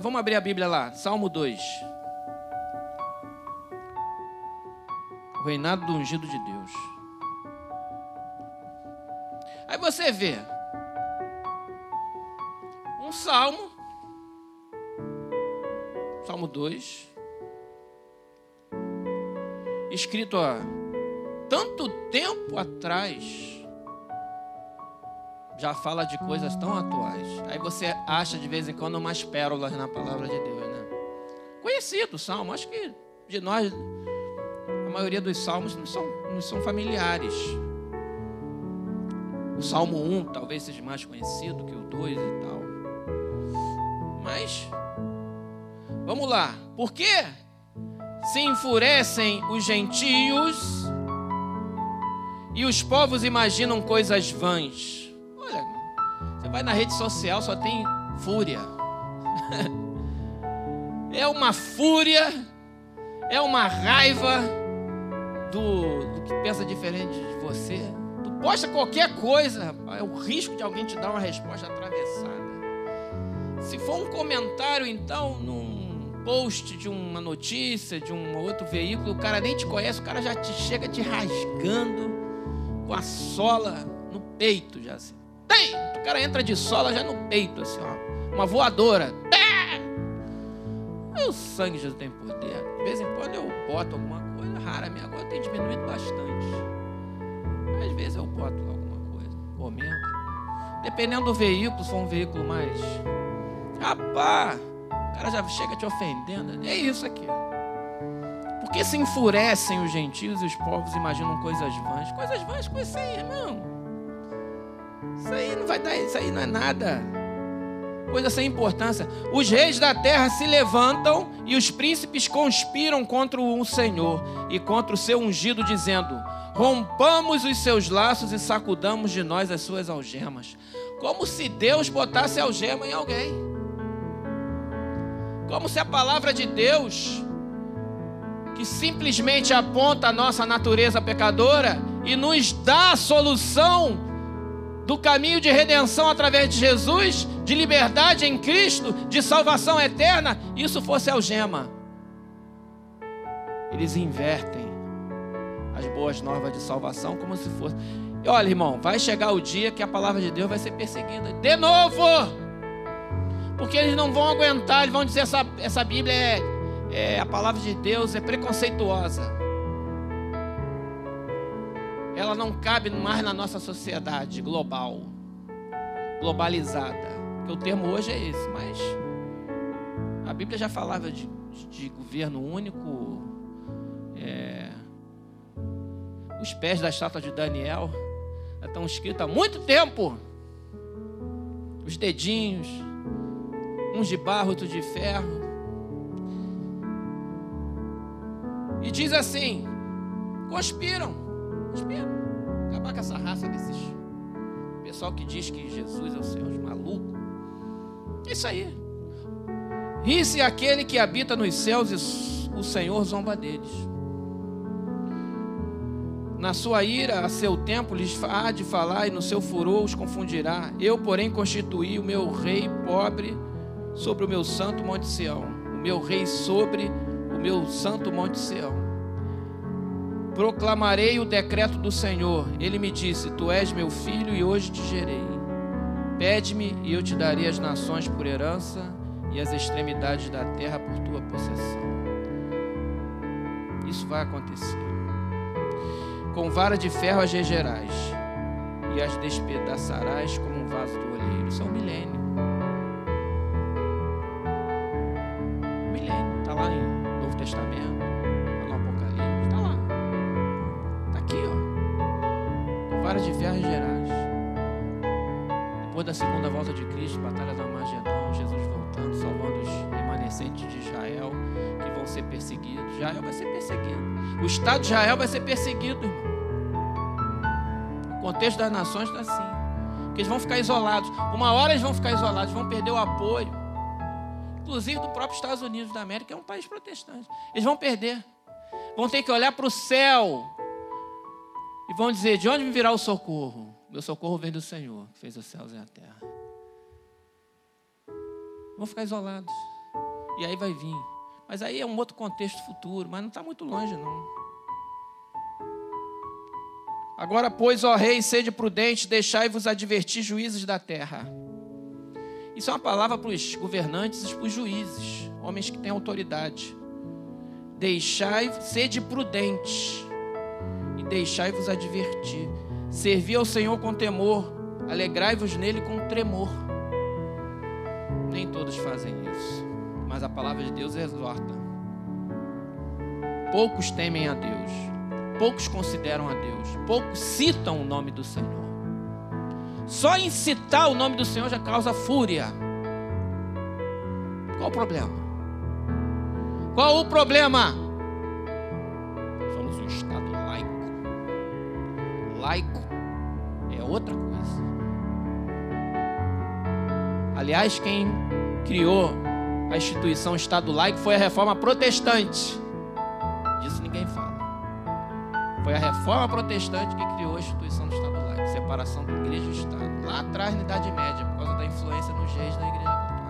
Vamos abrir a Bíblia lá, Salmo 2. O reinado do ungido de Deus. Aí você vê um salmo, Salmo 2, escrito há tanto tempo atrás já fala de coisas tão atuais. Aí você acha de vez em quando umas pérolas na palavra de Deus, né? Conhecido o salmo, acho que de nós, a maioria dos salmos não são, não são familiares. O Salmo 1 talvez seja mais conhecido que o 2 e tal. Mas, vamos lá. Por que se enfurecem os gentios e os povos imaginam coisas vãs? Você vai na rede social, só tem fúria. é uma fúria, é uma raiva do, do que pensa diferente de você. Tu posta qualquer coisa, é o risco de alguém te dar uma resposta atravessada. Se for um comentário, então, num post de uma notícia, de um outro veículo, o cara nem te conhece, o cara já te chega te rasgando com a sola no peito, já assim. Tem! O cara entra de sola já no peito, assim, ó. Uma voadora. O sangue Jesus tem poder. De vez em quando eu boto alguma coisa rara. Minha agora tem diminuído bastante. Às vezes eu boto alguma coisa. Comento. Dependendo do veículo, se for um veículo mais. Rapaz, o cara já chega te ofendendo. É isso aqui. Por que se enfurecem os gentios e os povos imaginam coisas vãs? Coisas vãs com isso aí, irmão. Isso aí não vai dar, isso aí não é nada. Coisa sem importância. Os reis da terra se levantam e os príncipes conspiram contra o Senhor e contra o seu ungido, dizendo: Rompamos os seus laços e sacudamos de nós as suas algemas. Como se Deus botasse algema em alguém. Como se a palavra de Deus, que simplesmente aponta a nossa natureza pecadora e nos dá a solução do caminho de redenção através de Jesus, de liberdade em Cristo, de salvação eterna, isso fosse algema. Eles invertem as boas novas de salvação como se fosse. E olha, irmão, vai chegar o dia que a palavra de Deus vai ser perseguida de novo. Porque eles não vão aguentar, eles vão dizer essa, essa Bíblia é, é a palavra de Deus é preconceituosa ela não cabe mais na nossa sociedade global, globalizada. Porque o termo hoje é esse, mas a Bíblia já falava de, de governo único. É, os pés da estátua de Daniel estão escritos há muito tempo. Os dedinhos, uns de barro, outros de ferro. E diz assim: conspiram Espera. Acabar com essa raça desses pessoal que diz que Jesus é o Senhor, os malucos. É isso aí. Ri-se aquele que habita nos céus e o Senhor zomba deles. Na sua ira, a seu tempo, lhes há de falar, e no seu furor os confundirá. Eu, porém, constituí o meu rei pobre sobre o meu santo Monte Sião. O meu rei sobre o meu santo Monte Sião proclamarei o decreto do Senhor. Ele me disse: Tu és meu filho e hoje te gerei. Pede-me e eu te darei as nações por herança e as extremidades da terra por tua possessão. Isso vai acontecer. Com vara de ferro as regerás e as despedaçarás como um vaso do olheiro. Isso é um milênio. Israel vai ser perseguido. O Estado de Israel vai ser perseguido, O contexto das nações está assim. Que eles vão ficar isolados. Uma hora eles vão ficar isolados, vão perder o apoio. Inclusive do próprio Estados Unidos da América, é um país protestante. Eles vão perder. Vão ter que olhar para o céu e vão dizer: De onde me virá o socorro? Meu socorro vem do Senhor, que fez os céus e a terra. Vão ficar isolados. E aí vai vir. Mas aí é um outro contexto futuro, mas não está muito longe, não. Agora, pois, ó rei, sede prudente, deixai-vos advertir juízes da terra. Isso é uma palavra para os governantes e para os juízes, homens que têm autoridade. Deixai, sede prudente e deixai-vos advertir. Servi ao Senhor com temor, alegrai-vos nele com tremor. Nem todos fazem isso, mas a palavra de Deus exorta. Poucos temem a Deus, poucos consideram a Deus, poucos citam o nome do Senhor. Só em citar o nome do Senhor já causa fúria. Qual o problema? Qual o problema? Somos um Estado laico. Laico é outra coisa. Aliás, quem criou a instituição Estado laico foi a reforma protestante. Disso ninguém fala. Foi a reforma protestante que criou a instituição do Estado laico, separação da igreja e Estado. Lá atrás, na Idade Média, por causa da influência nos reis da igreja católica.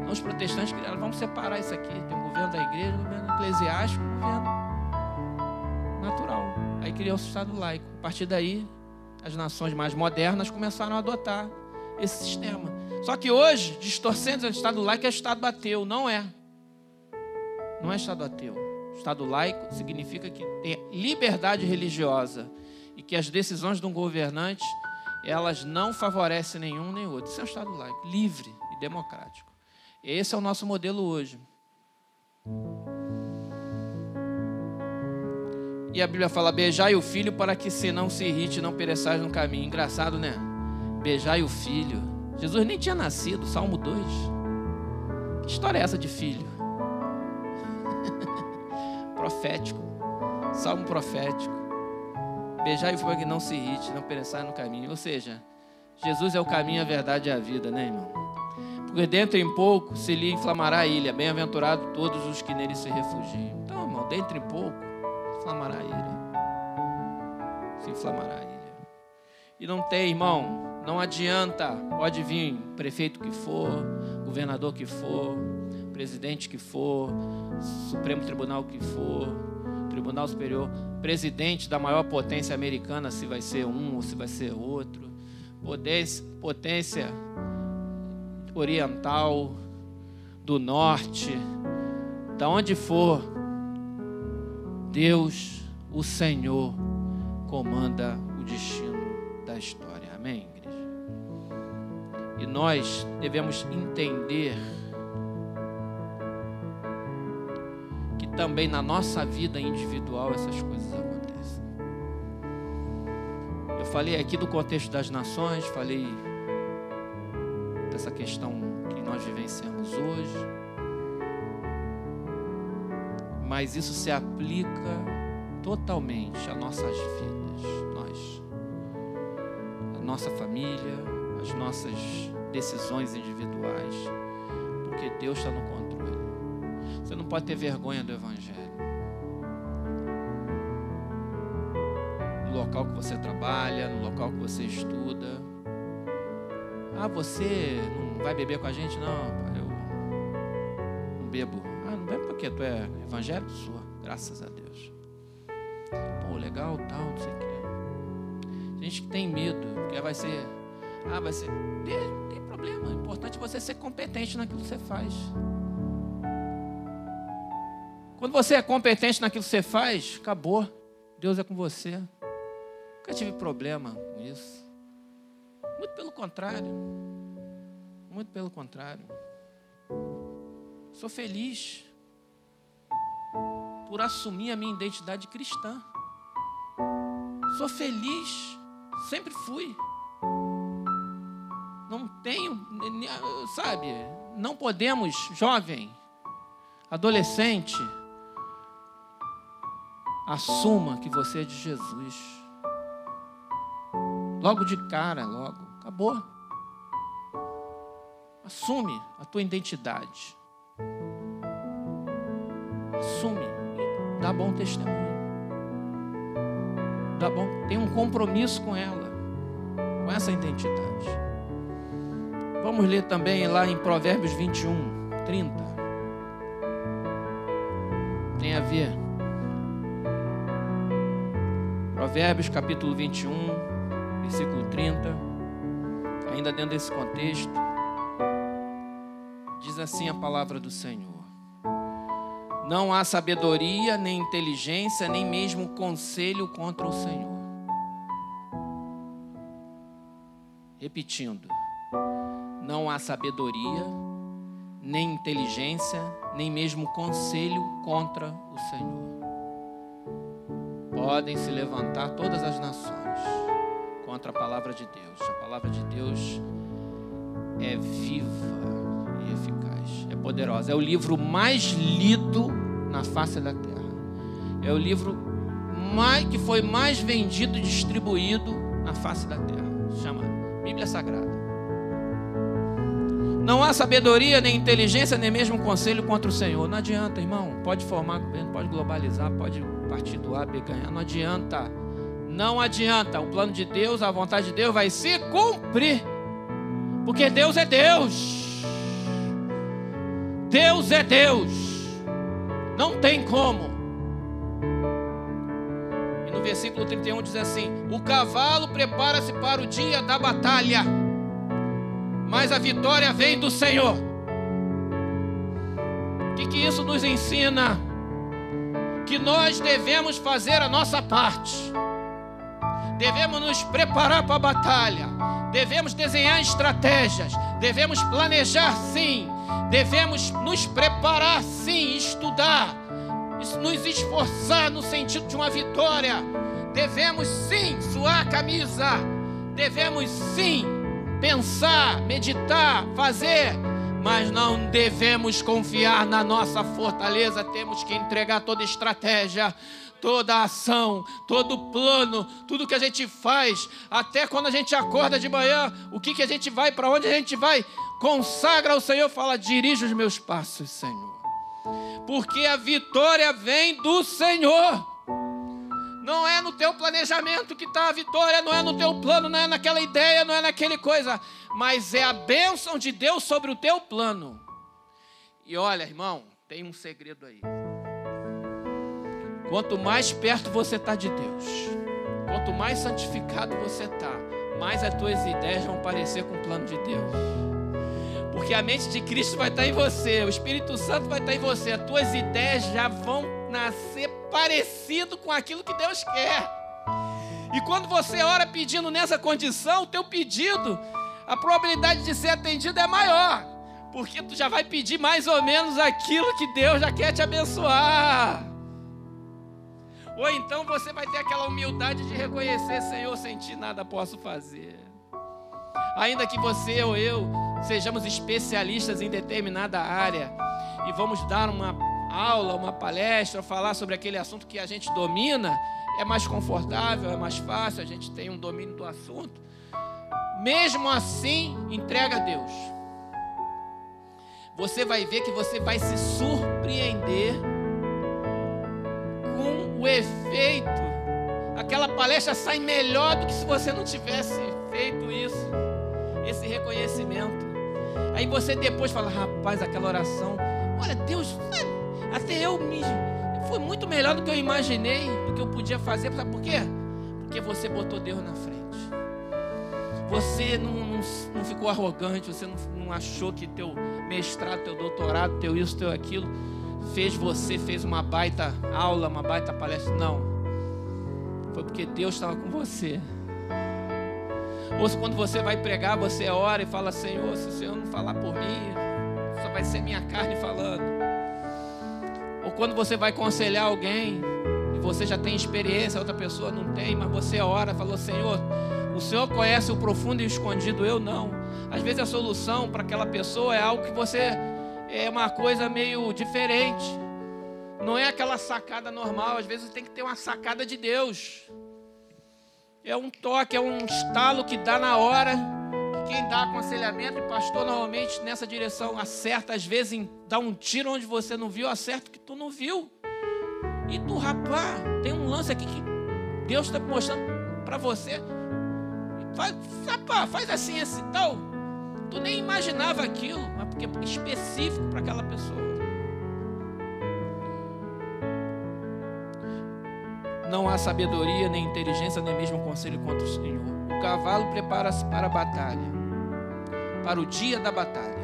Então, os protestantes criaram, vamos separar isso aqui. Tem o governo da igreja, o governo eclesiástico, o governo natural. Aí criou o Estado laico. A partir daí, as nações mais modernas começaram a adotar esse sistema. Só que hoje, distorcendo o Estado laico é Estado ateu. Não é. Não é Estado ateu. Estado laico significa que tem liberdade religiosa e que as decisões de um governante elas não favorecem nenhum nem outro. Isso é um Estado laico, livre e democrático. Esse é o nosso modelo hoje. E a Bíblia fala: beijai o filho para que se não se irrite, não pereçais no caminho. Engraçado, né? Beijai o filho. Jesus nem tinha nascido, Salmo 2. Que história é essa de filho? profético, salmo profético. Beijai o fogo que não se irrite, não pereçai no caminho. Ou seja, Jesus é o caminho, a verdade e a vida, né, irmão? Porque dentro em pouco se lhe inflamará a ilha. Bem-aventurado todos os que nele se refugiam. Então, irmão, dentro em pouco inflamará a ilha. Se inflamará a ilha. E não tem, irmão, não adianta. Pode vir prefeito que for, governador que for, presidente que for, Supremo Tribunal que for, Tribunal Superior, presidente da maior potência americana, se vai ser um ou se vai ser outro, potência, oriental, do norte, da onde for, Deus, o Senhor, comanda o destino da história. Amém? E nós devemos entender também na nossa vida individual essas coisas acontecem. Eu falei aqui do contexto das nações, falei dessa questão que nós vivenciamos hoje. Mas isso se aplica totalmente às nossas vidas, nós, a nossa família, as nossas decisões individuais, porque Deus está no controle. Você não pode ter vergonha do Evangelho. No local que você trabalha, no local que você estuda. Ah, você não vai beber com a gente? Não, eu não bebo. Ah, não bebo porque tu é evangélico? Sua, graças a Deus. Pô, legal, tal, não sei o quê. Gente que tem medo, porque vai ser. Ah, vai ser. Tem, tem problema. O importante é você ser competente naquilo que você faz. Quando você é competente naquilo que você faz, acabou. Deus é com você. Nunca tive problema com isso. Muito pelo contrário. Muito pelo contrário. Sou feliz por assumir a minha identidade cristã. Sou feliz, sempre fui. Tenho, sabe, não podemos, jovem, adolescente, Assuma que você é de Jesus. Logo de cara, logo. Acabou. Assume a tua identidade. Assume e dá bom testemunho. Dá bom, tem um compromisso com ela, com essa identidade. Vamos ler também lá em Provérbios 21, 30. Tem a ver. Provérbios capítulo 21, versículo 30. Ainda dentro desse contexto. Diz assim a palavra do Senhor: Não há sabedoria, nem inteligência, nem mesmo conselho contra o Senhor. Repetindo: Não há sabedoria, nem inteligência, nem mesmo conselho contra o Senhor. Podem se levantar todas as nações contra a palavra de Deus. A palavra de Deus é viva e eficaz, é poderosa. É o livro mais lido na face da terra. É o livro mais, que foi mais vendido e distribuído na face da terra. Chama Bíblia Sagrada. Não há sabedoria, nem inteligência, nem mesmo conselho contra o Senhor. Não adianta, irmão. Pode formar governo, pode globalizar, pode partir do A, B, ganhar. Não adianta. Não adianta. O plano de Deus, a vontade de Deus vai se cumprir. Porque Deus é Deus. Deus é Deus. Não tem como. E no versículo 31 diz assim: O cavalo prepara-se para o dia da batalha, mas a vitória vem do Senhor. O que, que isso nos ensina? Que nós devemos fazer a nossa parte, devemos nos preparar para a batalha, devemos desenhar estratégias, devemos planejar sim, devemos nos preparar sim, estudar, nos esforçar no sentido de uma vitória. Devemos sim suar a camisa, devemos sim pensar, meditar, fazer, mas não devemos confiar na nossa fortaleza, temos que entregar toda estratégia, toda ação, todo plano, tudo que a gente faz, até quando a gente acorda de manhã, o que, que a gente vai, para onde a gente vai, consagra ao Senhor, fala: dirige os meus passos, Senhor, porque a vitória vem do Senhor. Não é no teu planejamento que está a vitória, não é no teu plano, não é naquela ideia, não é naquele coisa, mas é a bênção de Deus sobre o teu plano. E olha, irmão, tem um segredo aí. Quanto mais perto você está de Deus, quanto mais santificado você está, mais as tuas ideias vão parecer com o plano de Deus. Porque a mente de Cristo vai estar em você, o Espírito Santo vai estar em você, as tuas ideias já vão nascer parecido com aquilo que Deus quer. E quando você ora pedindo nessa condição, o teu pedido, a probabilidade de ser atendido é maior, porque tu já vai pedir mais ou menos aquilo que Deus já quer te abençoar. Ou então você vai ter aquela humildade de reconhecer, Senhor, sem ti nada posso fazer. Ainda que você ou eu sejamos especialistas em determinada área e vamos dar uma aula, uma palestra, falar sobre aquele assunto que a gente domina, é mais confortável, é mais fácil, a gente tem um domínio do assunto. Mesmo assim, entrega a Deus. Você vai ver que você vai se surpreender com o efeito. Aquela palestra sai melhor do que se você não tivesse feito isso, esse reconhecimento. Aí você depois fala, rapaz, aquela oração, olha, Deus, até eu me. Foi muito melhor do que eu imaginei, do que eu podia fazer. Sabe por quê? Porque você botou Deus na frente. Você não, não, não ficou arrogante, você não, não achou que teu mestrado, teu doutorado, teu isso, teu aquilo, fez você, fez uma baita aula, uma baita palestra. Não. Foi porque Deus estava com você. Ou quando você vai pregar, você ora e fala, Senhor, se o Senhor não falar por mim, só vai ser minha carne falando. Ou quando você vai aconselhar alguém e você já tem experiência, a outra pessoa não tem, mas você ora, falou: Senhor, o Senhor conhece o profundo e o escondido, eu não. Às vezes a solução para aquela pessoa é algo que você é uma coisa meio diferente. Não é aquela sacada normal, às vezes tem que ter uma sacada de Deus. É um toque, é um estalo que dá na hora quem dá aconselhamento, e pastor normalmente nessa direção acerta, às vezes dá um tiro onde você não viu, acerta que tu não viu. E tu, rapaz, tem um lance aqui que Deus está mostrando para você. Faz, rapaz, faz assim, esse tal. Tu nem imaginava aquilo, mas porque é específico para aquela pessoa. Não há sabedoria, nem inteligência, nem mesmo conselho contra o Senhor. O cavalo prepara-se para a batalha, para o dia da batalha,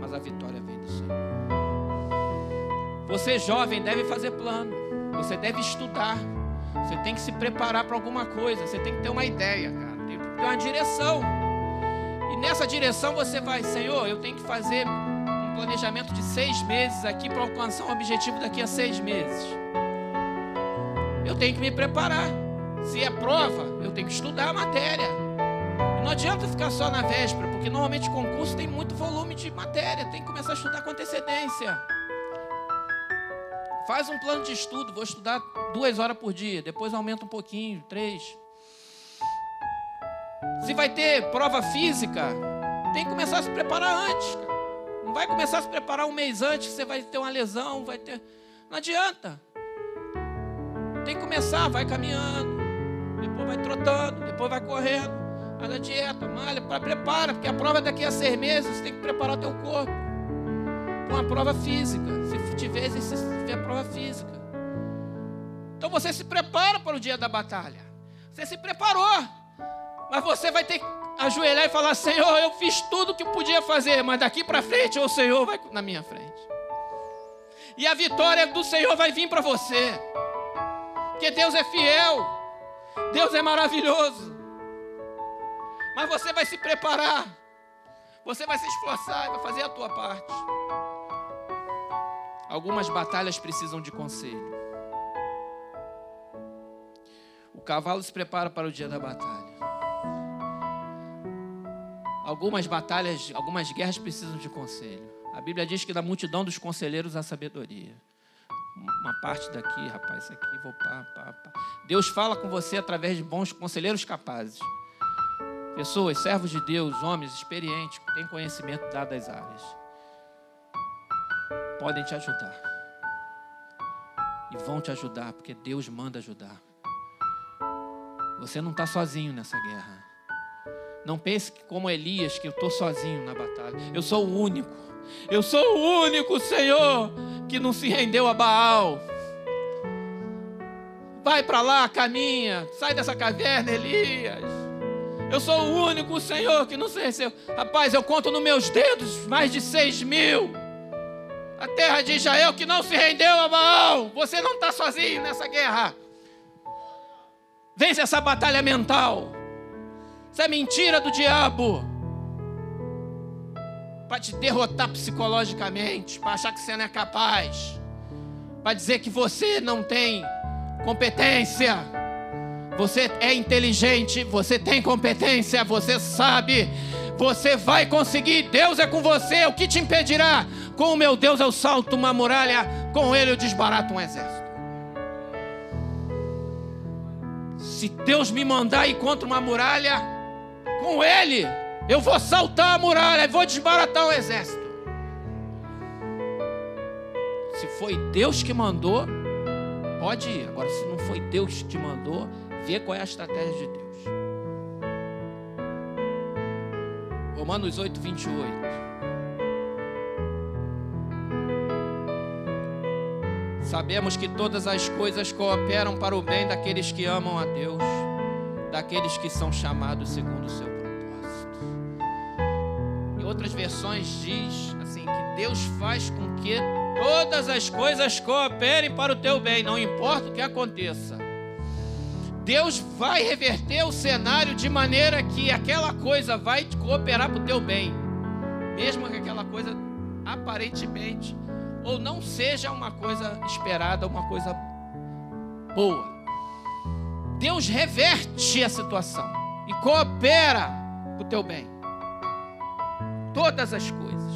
mas a vitória vem do Senhor. Você, jovem, deve fazer plano, você deve estudar, você tem que se preparar para alguma coisa, você tem que ter uma ideia, cara, tem que ter uma direção. E nessa direção você vai, Senhor, eu tenho que fazer um planejamento de seis meses aqui para alcançar um objetivo daqui a seis meses eu tenho que me preparar. Se é prova, eu tenho que estudar a matéria. Não adianta ficar só na véspera, porque normalmente concurso tem muito volume de matéria, tem que começar a estudar com antecedência. Faz um plano de estudo, vou estudar duas horas por dia, depois aumenta um pouquinho, três. Se vai ter prova física, tem que começar a se preparar antes. Não vai começar a se preparar um mês antes, você vai ter uma lesão, vai ter. Não adianta. Tem que começar, vai caminhando, depois vai trotando, depois vai correndo, faz a dieta, malha, para prepara, porque a prova é daqui a seis meses, você tem que preparar o teu corpo para uma prova física. Se tiver exercício, tiver prova física. Então você se prepara para o dia da batalha. Você se preparou, mas você vai ter que ajoelhar e falar: Senhor, eu fiz tudo o que podia fazer, mas daqui para frente o Senhor vai na minha frente. E a vitória do Senhor vai vir para você. Porque Deus é fiel. Deus é maravilhoso. Mas você vai se preparar. Você vai se esforçar e vai fazer a tua parte. Algumas batalhas precisam de conselho. O cavalo se prepara para o dia da batalha. Algumas batalhas, algumas guerras precisam de conselho. A Bíblia diz que da multidão dos conselheiros há sabedoria uma parte daqui, rapaz, isso aqui, vou pá, pá, pá. Deus fala com você através de bons conselheiros capazes. Pessoas, servos de Deus, homens experientes, que têm conhecimento das áreas. Podem te ajudar. E vão te ajudar, porque Deus manda ajudar. Você não está sozinho nessa guerra. Não pense que como Elias, que eu estou sozinho na batalha. Eu sou o único. Eu sou o único, Senhor, que não se rendeu a Baal. Vai para lá, caminha, sai dessa caverna, Elias. Eu sou o único Senhor que não se rendeu. Rapaz, eu conto nos meus dedos mais de seis mil. A terra de Israel que não se rendeu a Baal. Você não está sozinho nessa guerra. Vence essa batalha mental. Isso é mentira do diabo para te derrotar psicologicamente, para achar que você não é capaz, para dizer que você não tem competência. Você é inteligente, você tem competência, você sabe, você vai conseguir. Deus é com você, o que te impedirá? Com o meu Deus eu salto uma muralha, com ele eu desbarato um exército. Se Deus me mandar ir contra uma muralha, com ele eu vou saltar a muralha e vou desbaratar o exército. Se foi Deus que mandou, pode ir. Agora, se não foi Deus que te mandou, vê qual é a estratégia de Deus. Romanos 8, 28. Sabemos que todas as coisas cooperam para o bem daqueles que amam a Deus, daqueles que são chamados segundo o seu outras versões diz assim que Deus faz com que todas as coisas cooperem para o teu bem, não importa o que aconteça. Deus vai reverter o cenário de maneira que aquela coisa vai cooperar para o teu bem, mesmo que aquela coisa aparentemente ou não seja uma coisa esperada, uma coisa boa. Deus reverte a situação e coopera para o teu bem todas as coisas.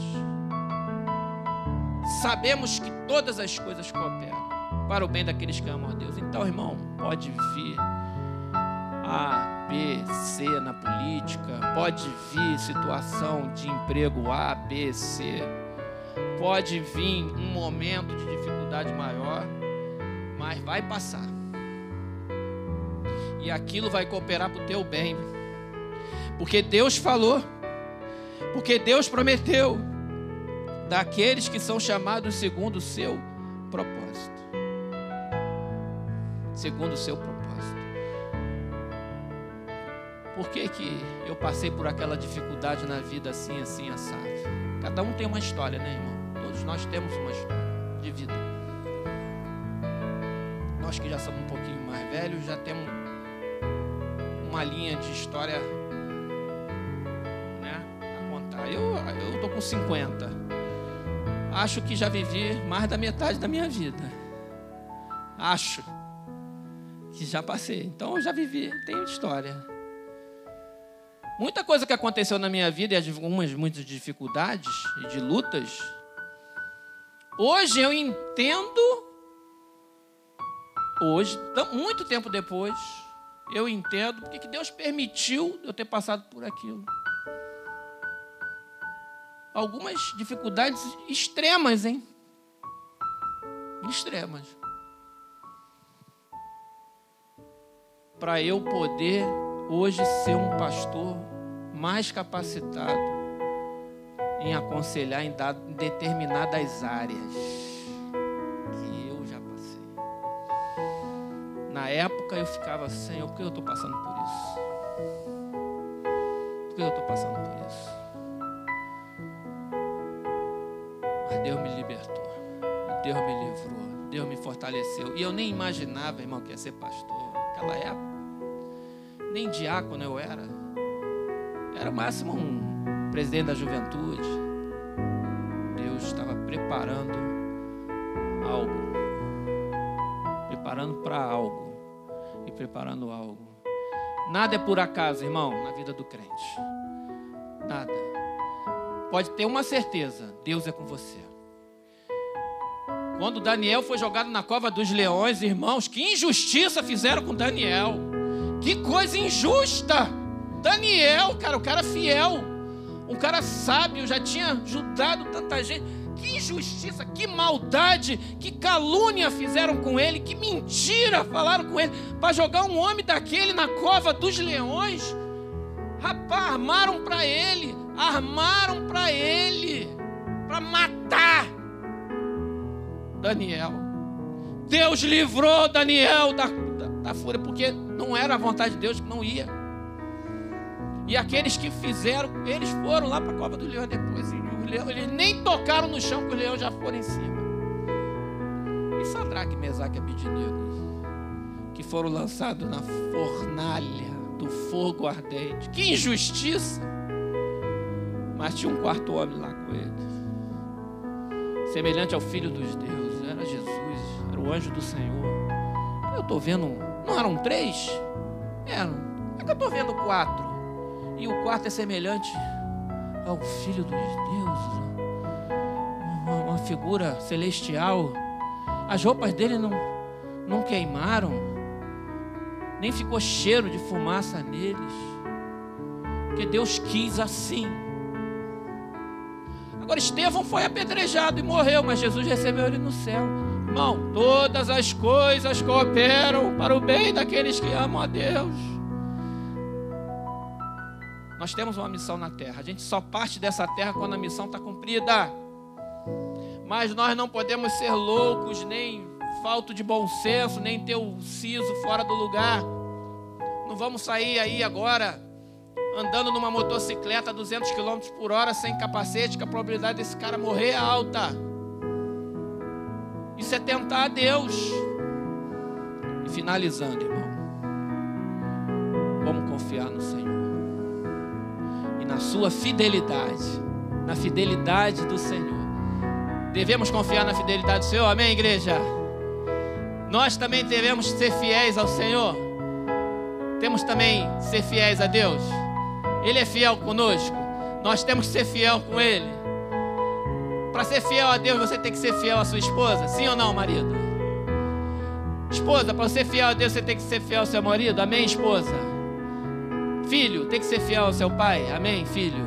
Sabemos que todas as coisas cooperam para o bem daqueles que amam a Deus. Então, irmão, pode vir A, B, C na política, pode vir situação de emprego A, B, C, pode vir um momento de dificuldade maior, mas vai passar. E aquilo vai cooperar para o teu bem. Porque Deus falou Porque Deus prometeu daqueles que são chamados segundo o seu propósito. Segundo o seu propósito. Por que, que eu passei por aquela dificuldade na vida assim, assim, assado? Cada um tem uma história, né, irmão? Todos nós temos uma história de vida. Nós que já somos um pouquinho mais velhos, já temos uma linha de história né, a contar. Eu, tô com 50. Acho que já vivi mais da metade da minha vida. Acho que já passei. Então eu já vivi, tenho história. Muita coisa que aconteceu na minha vida e algumas muitas dificuldades e de lutas. Hoje eu entendo. Hoje, muito tempo depois, eu entendo porque que Deus permitiu eu ter passado por aquilo. Algumas dificuldades extremas, hein? Extremas. Para eu poder hoje ser um pastor mais capacitado em aconselhar em, determinadas áreas que eu já passei. Na época eu ficava, Senhor, por que eu estou passando por isso? Por que eu estou passando por isso? Mas Deus me libertou, Deus me livrou, Deus me fortaleceu. E eu nem imaginava, irmão, que ia ser pastor naquela época nem diácono eu era. Era o máximo um presidente da juventude. Deus estava preparando algo. Preparando para algo. E preparando algo. Nada é por acaso, irmão, na vida do crente. Nada. Pode ter uma certeza: Deus é com você. Quando Daniel foi jogado na cova dos leões, irmãos, que injustiça fizeram com Daniel. Que coisa injusta! Daniel, cara, o cara fiel, um cara sábio, já tinha ajudado tanta gente. Que injustiça, que maldade, que calúnia fizeram com ele, que mentira falaram com ele, para jogar um homem daquele na cova dos leões. Rapaz, armaram para ele, armaram para ele, para matar Daniel. Deus livrou Daniel da, da, fúria, porque não era a vontade de Deus que não ia. E aqueles que fizeram, eles foram lá para a cova do leão depois. E leão, eles nem tocaram no chão, que o leão já foram em cima. E Sadraque, Mesaque e Abidinego, que foram lançados na fornalha do fogo ardente. Que injustiça! Mas tinha um quarto homem lá com ele. Semelhante ao Filho dos deuses. Era Jesus, era o anjo do Senhor. Eu estou vendo não eram três? Eram. É que eu estou vendo quatro. E o quarto é semelhante ao Filho dos deuses. Uma, figura celestial. As roupas dele não, não queimaram. Nem ficou cheiro de fumaça neles. Porque Deus quis assim. Agora, Estevão foi apedrejado e morreu, mas Jesus recebeu ele no céu. Irmão, todas as coisas cooperam para o bem daqueles que amam a Deus. Nós temos uma missão na terra. A gente só parte dessa terra quando a missão está cumprida. Mas nós não podemos ser loucos, nem falto de bom senso, nem ter o siso fora do lugar. Não vamos sair aí agora andando numa motocicleta a 200 km por hora sem capacete, que a probabilidade desse cara morrer é alta. Isso é tentar a Deus. E finalizando, irmão. Vamos confiar no Senhor. E na sua fidelidade. Na fidelidade do Senhor. Devemos confiar na fidelidade do Senhor. Amém, igreja? Nós também devemos ser fiéis ao Senhor. Temos também ser fiéis a Deus. Ele é fiel conosco. Nós temos que ser fiel com Ele. Para ser fiel a Deus, você tem que ser fiel à sua esposa? Sim ou não, marido? Esposa, para ser fiel a Deus, você tem que ser fiel ao seu marido? Amém, esposa? Filho, tem que ser fiel ao seu pai? Amém, filho?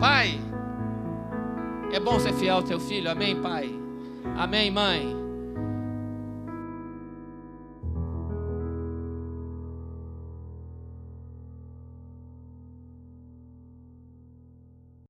Pai, é bom ser fiel ao teu filho? Amém, pai? Amém, mãe?